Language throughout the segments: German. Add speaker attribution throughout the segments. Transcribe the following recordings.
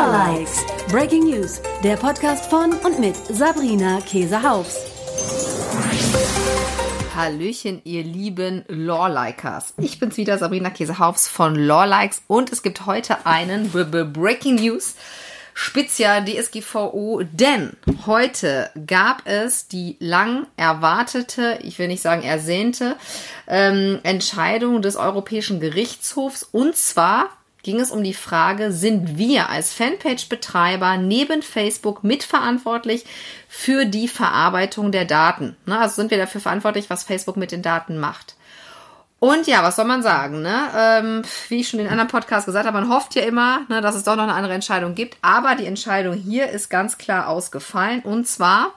Speaker 1: Lawlikes. Breaking News, der Podcast von und mit Sabrina Käsehaus.
Speaker 2: Hallöchen, ihr lieben Lawlikers. Ich bin's wieder, Sabrina Käsehaufs von Lawlikes und es gibt heute einen Breaking News Spezial DSGVO, denn heute gab es die lang erwartete, ich will nicht sagen ersehnte, ähm, Entscheidung des Europäischen Gerichtshofs und zwar ging es um die Frage, sind wir als Fanpage-Betreiber neben Facebook mitverantwortlich für die Verarbeitung der Daten? Ne, also sind wir dafür verantwortlich, was Facebook mit den Daten macht? Und ja, was soll man sagen? Ne? Ähm, wie ich schon in anderen Podcasts gesagt habe, man hofft ja immer, ne, dass es doch noch eine andere Entscheidung gibt. Aber die Entscheidung hier ist ganz klar ausgefallen. Und zwar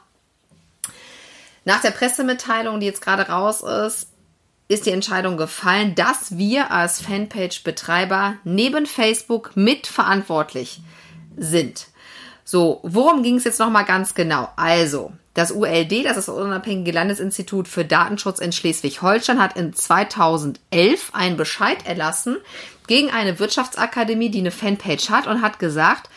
Speaker 2: nach der Pressemitteilung, die jetzt gerade raus ist, ist die Entscheidung gefallen, dass wir als Fanpage-Betreiber neben Facebook mitverantwortlich sind. So, worum ging es jetzt nochmal ganz genau? Also, das ULD, das ist das Unabhängige Landesinstitut für Datenschutz in Schleswig-Holstein, hat in 2011 einen Bescheid erlassen gegen eine Wirtschaftsakademie, die eine Fanpage hat und hat gesagt,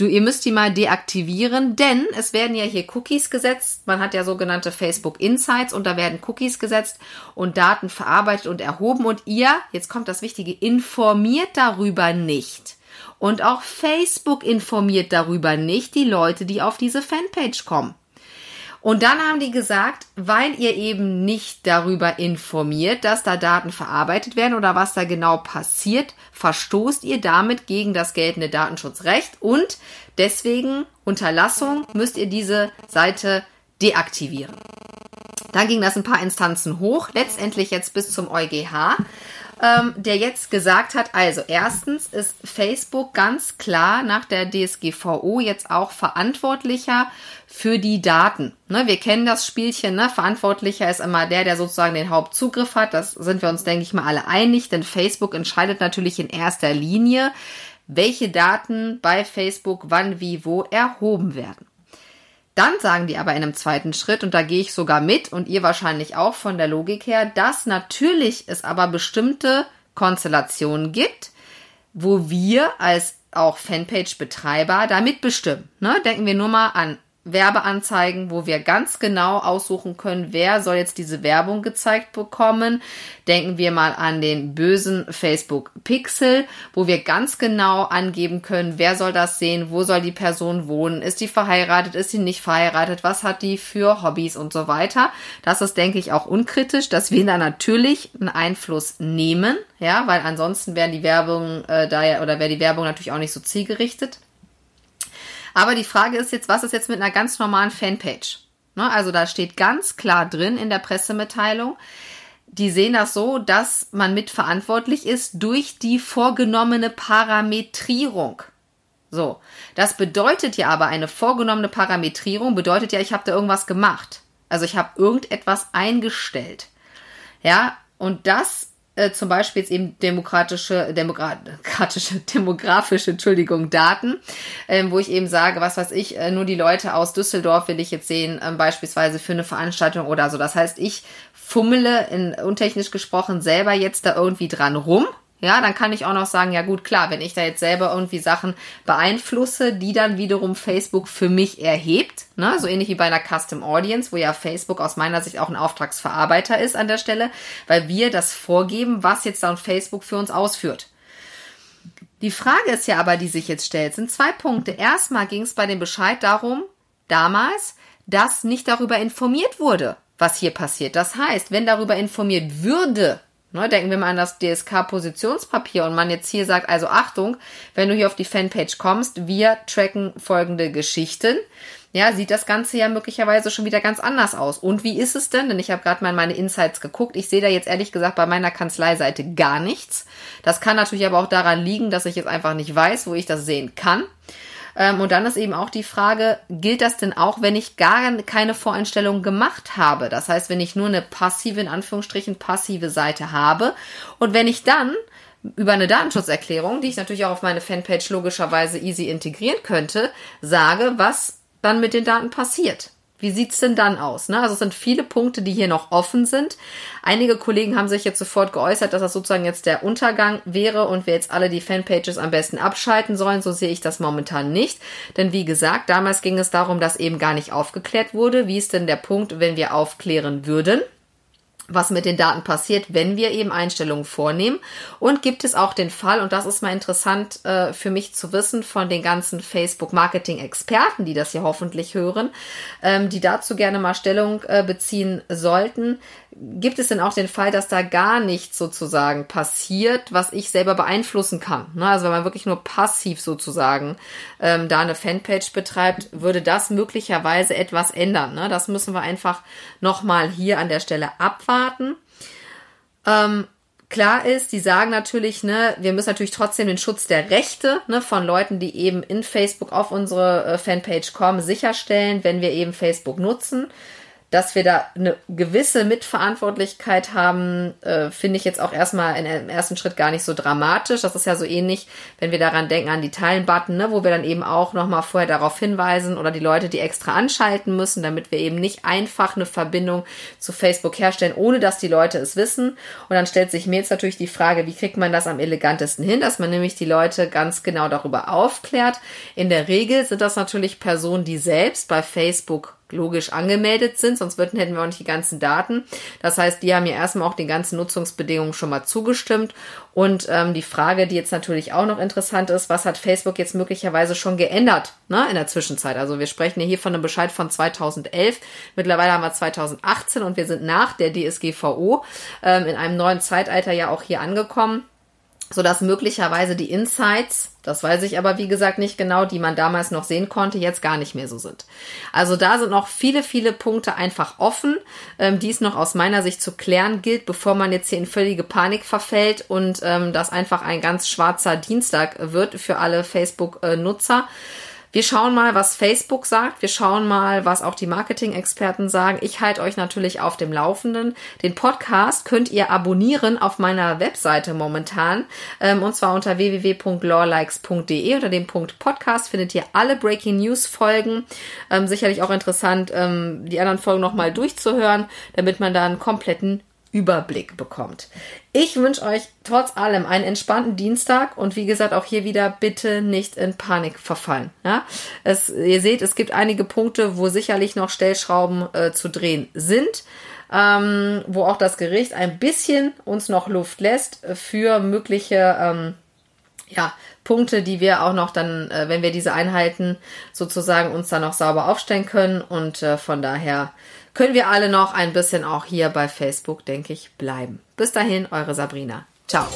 Speaker 2: du, ihr müsst die mal deaktivieren, denn es werden ja hier Cookies gesetzt. Man hat ja sogenannte Facebook Insights und da werden Cookies gesetzt und Daten verarbeitet und erhoben und ihr, jetzt kommt das Wichtige, informiert darüber nicht. Und auch Facebook informiert darüber nicht die Leute, die auf diese Fanpage kommen. Und dann haben die gesagt, weil ihr eben nicht darüber informiert, dass da Daten verarbeitet werden oder was da genau passiert, verstoßt ihr damit gegen das geltende Datenschutzrecht und deswegen Unterlassung müsst ihr diese Seite deaktivieren. Dann ging das ein paar Instanzen hoch, letztendlich jetzt bis zum EuGH ähm, der jetzt gesagt hat, also erstens ist Facebook ganz klar nach der DSGVO jetzt auch verantwortlicher für die Daten. Ne, wir kennen das Spielchen, ne? Verantwortlicher ist immer der, der sozusagen den Hauptzugriff hat. Das sind wir uns, denke ich mal, alle einig, denn Facebook entscheidet natürlich in erster Linie, welche Daten bei Facebook wann, wie, wo erhoben werden. Dann sagen die aber in einem zweiten Schritt, und da gehe ich sogar mit und ihr wahrscheinlich auch von der Logik her, dass natürlich es aber bestimmte Konstellationen gibt, wo wir als auch Fanpage-Betreiber damit bestimmen. Ne? Denken wir nur mal an Werbeanzeigen, wo wir ganz genau aussuchen können, wer soll jetzt diese Werbung gezeigt bekommen. Denken wir mal an den bösen Facebook Pixel, wo wir ganz genau angeben können, wer soll das sehen, wo soll die Person wohnen, ist die verheiratet, ist sie nicht verheiratet, was hat die für Hobbys und so weiter. Das ist, denke ich, auch unkritisch, dass wir da natürlich einen Einfluss nehmen, ja, weil ansonsten wäre die Werbung äh, da ja, oder wäre die Werbung natürlich auch nicht so zielgerichtet. Aber die Frage ist jetzt, was ist jetzt mit einer ganz normalen Fanpage? Ne, also da steht ganz klar drin in der Pressemitteilung, die sehen das so, dass man mitverantwortlich ist durch die vorgenommene Parametrierung. So, das bedeutet ja aber eine vorgenommene Parametrierung bedeutet ja, ich habe da irgendwas gemacht. Also ich habe irgendetwas eingestellt. Ja, und das äh, zum Beispiel jetzt eben demokratische, demokratische, demografische, Entschuldigung, Daten, ähm, wo ich eben sage, was weiß ich, äh, nur die Leute aus Düsseldorf will ich jetzt sehen, ähm, beispielsweise für eine Veranstaltung oder so. Das heißt, ich fummele in untechnisch gesprochen selber jetzt da irgendwie dran rum ja, dann kann ich auch noch sagen, ja gut, klar, wenn ich da jetzt selber irgendwie Sachen beeinflusse, die dann wiederum Facebook für mich erhebt, ne, so ähnlich wie bei einer Custom Audience, wo ja Facebook aus meiner Sicht auch ein Auftragsverarbeiter ist an der Stelle, weil wir das vorgeben, was jetzt dann Facebook für uns ausführt. Die Frage ist ja aber, die sich jetzt stellt, sind zwei Punkte. Erstmal ging es bei dem Bescheid darum, damals, dass nicht darüber informiert wurde, was hier passiert. Das heißt, wenn darüber informiert würde, Ne, denken wir mal an das DSK-Positionspapier und man jetzt hier sagt, also Achtung, wenn du hier auf die Fanpage kommst, wir tracken folgende Geschichten. Ja, sieht das Ganze ja möglicherweise schon wieder ganz anders aus. Und wie ist es denn? Denn ich habe gerade mal in meine Insights geguckt. Ich sehe da jetzt ehrlich gesagt bei meiner Kanzleiseite gar nichts. Das kann natürlich aber auch daran liegen, dass ich jetzt einfach nicht weiß, wo ich das sehen kann. Ähm, und dann ist eben auch die Frage, gilt das denn auch, wenn ich gar keine Voreinstellung gemacht habe? Das heißt, wenn ich nur eine passive, in Anführungsstrichen, passive Seite habe und wenn ich dann über eine Datenschutzerklärung, die ich natürlich auch auf meine Fanpage logischerweise easy integrieren könnte, sage, was dann mit den Daten passiert. Wie sieht's denn dann aus? Ne? Also es sind viele Punkte, die hier noch offen sind. Einige Kollegen haben sich jetzt sofort geäußert, dass das sozusagen jetzt der Untergang wäre und wir jetzt alle die Fanpages am besten abschalten sollen. So sehe ich das momentan nicht. Denn wie gesagt, damals ging es darum, dass eben gar nicht aufgeklärt wurde. Wie ist denn der Punkt, wenn wir aufklären würden? Was mit den Daten passiert, wenn wir eben Einstellungen vornehmen. Und gibt es auch den Fall, und das ist mal interessant äh, für mich zu wissen von den ganzen Facebook-Marketing-Experten, die das hier hoffentlich hören, ähm, die dazu gerne mal Stellung äh, beziehen sollten, gibt es denn auch den Fall, dass da gar nichts sozusagen passiert, was ich selber beeinflussen kann? Ne? Also wenn man wirklich nur passiv sozusagen ähm, da eine Fanpage betreibt, würde das möglicherweise etwas ändern. Ne? Das müssen wir einfach nochmal hier an der Stelle abwarten. Ähm, klar ist, die sagen natürlich, ne, wir müssen natürlich trotzdem den Schutz der Rechte ne, von Leuten, die eben in Facebook auf unsere äh, Fanpage kommen, sicherstellen, wenn wir eben Facebook nutzen dass wir da eine gewisse Mitverantwortlichkeit haben, äh, finde ich jetzt auch erstmal in, im ersten Schritt gar nicht so dramatisch. Das ist ja so ähnlich, wenn wir daran denken, an die Teilen-Button, ne, wo wir dann eben auch nochmal vorher darauf hinweisen oder die Leute, die extra anschalten müssen, damit wir eben nicht einfach eine Verbindung zu Facebook herstellen, ohne dass die Leute es wissen. Und dann stellt sich mir jetzt natürlich die Frage, wie kriegt man das am elegantesten hin, dass man nämlich die Leute ganz genau darüber aufklärt. In der Regel sind das natürlich Personen, die selbst bei Facebook logisch angemeldet sind, sonst würden, hätten wir auch nicht die ganzen Daten. Das heißt, die haben ja erstmal auch den ganzen Nutzungsbedingungen schon mal zugestimmt. Und ähm, die Frage, die jetzt natürlich auch noch interessant ist, was hat Facebook jetzt möglicherweise schon geändert ne, in der Zwischenzeit? Also wir sprechen ja hier von einem Bescheid von 2011. Mittlerweile haben wir 2018 und wir sind nach der DSGVO ähm, in einem neuen Zeitalter ja auch hier angekommen sodass möglicherweise die Insights, das weiß ich aber wie gesagt nicht genau, die man damals noch sehen konnte, jetzt gar nicht mehr so sind. Also da sind noch viele, viele Punkte einfach offen, ähm, die es noch aus meiner Sicht zu klären gilt, bevor man jetzt hier in völlige Panik verfällt und ähm, das einfach ein ganz schwarzer Dienstag wird für alle Facebook-Nutzer. Äh, wir schauen mal, was Facebook sagt. Wir schauen mal, was auch die Marketing-Experten sagen. Ich halte euch natürlich auf dem Laufenden. Den Podcast könnt ihr abonnieren auf meiner Webseite momentan. Ähm, und zwar unter www.lawlikes.de. Unter dem Punkt Podcast findet ihr alle Breaking News Folgen. Ähm, sicherlich auch interessant, ähm, die anderen Folgen nochmal durchzuhören, damit man da einen kompletten Überblick bekommt. Ich wünsche euch trotz allem einen entspannten Dienstag und wie gesagt auch hier wieder bitte nicht in Panik verfallen. Ja? Es, ihr seht, es gibt einige Punkte, wo sicherlich noch Stellschrauben äh, zu drehen sind, ähm, wo auch das Gericht ein bisschen uns noch Luft lässt für mögliche ähm, ja, Punkte, die wir auch noch dann, äh, wenn wir diese einhalten, sozusagen uns dann noch sauber aufstellen können und äh, von daher können wir alle noch ein bisschen auch hier bei Facebook, denke ich, bleiben. Bis dahin, eure Sabrina. Ciao.